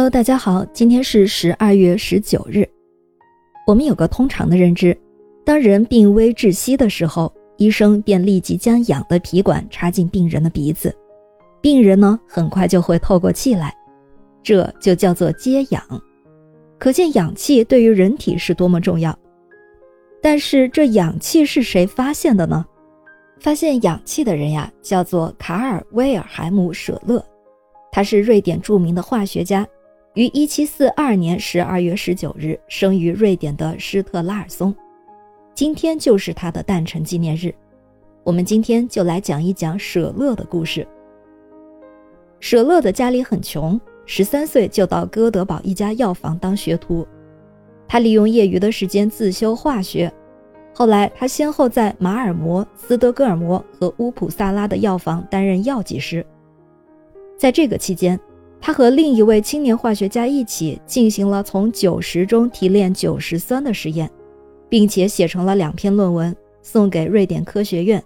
Hello，大家好，今天是十二月十九日。我们有个通常的认知，当人病危窒息的时候，医生便立即将氧的皮管插进病人的鼻子，病人呢很快就会透过气来，这就叫做接氧。可见氧气对于人体是多么重要。但是这氧气是谁发现的呢？发现氧气的人呀，叫做卡尔威尔海姆舍勒，他是瑞典著名的化学家。于一七四二年十二月十九日生于瑞典的施特拉尔松，今天就是他的诞辰纪念日。我们今天就来讲一讲舍勒的故事。舍勒的家里很穷，十三岁就到哥德堡一家药房当学徒。他利用业余的时间自修化学。后来，他先后在马尔摩、斯德哥尔摩和乌普萨拉的药房担任药剂师。在这个期间，他和另一位青年化学家一起进行了从酒石中提炼酒石酸的实验，并且写成了两篇论文，送给瑞典科学院。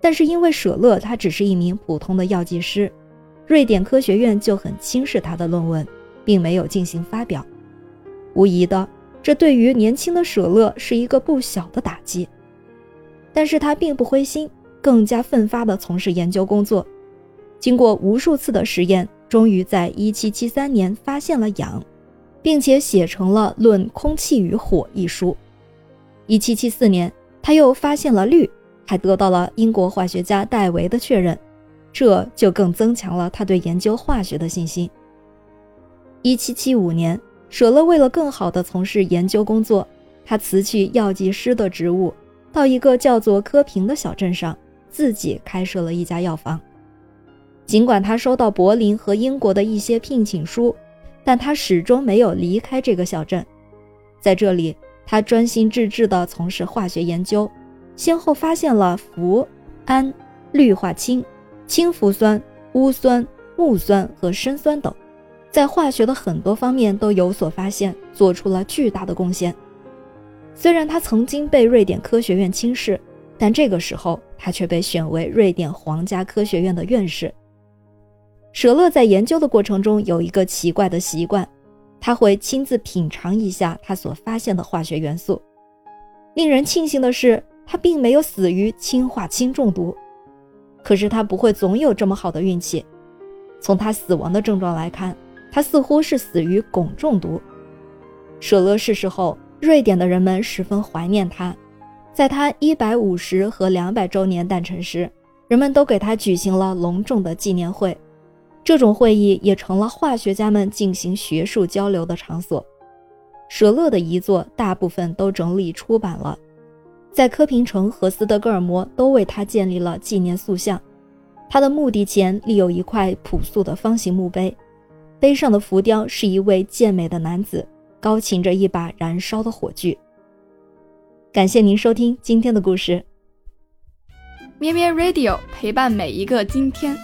但是因为舍勒他只是一名普通的药剂师，瑞典科学院就很轻视他的论文，并没有进行发表。无疑的，这对于年轻的舍勒是一个不小的打击。但是他并不灰心，更加奋发地从事研究工作。经过无数次的实验。终于在1773年发现了氧，并且写成了《论空气与火》一书。1774年，他又发现了氯，还得到了英国化学家戴维的确认，这就更增强了他对研究化学的信心。1775年，舍勒为了更好地从事研究工作，他辞去药剂师的职务，到一个叫做科平的小镇上，自己开设了一家药房。尽管他收到柏林和英国的一些聘请书，但他始终没有离开这个小镇。在这里，他专心致志地从事化学研究，先后发现了氟、氨、氯化氢、氢氟酸、钨酸、木酸和砷酸等，在化学的很多方面都有所发现，做出了巨大的贡献。虽然他曾经被瑞典科学院轻视，但这个时候他却被选为瑞典皇家科学院的院士。舍勒在研究的过程中有一个奇怪的习惯，他会亲自品尝一下他所发现的化学元素。令人庆幸的是，他并没有死于氢化氢中毒。可是他不会总有这么好的运气。从他死亡的症状来看，他似乎是死于汞中毒。舍勒逝世后，瑞典的人们十分怀念他。在他一百五十和两百周年诞辰时，人们都给他举行了隆重的纪念会。这种会议也成了化学家们进行学术交流的场所。舍勒的遗作大部分都整理出版了，在科平城和斯德哥尔摩都为他建立了纪念塑像。他的墓地前立有一块朴素的方形墓碑，碑上的浮雕是一位健美的男子，高擎着一把燃烧的火炬。感谢您收听今天的故事。咩咩 Radio 陪伴每一个今天。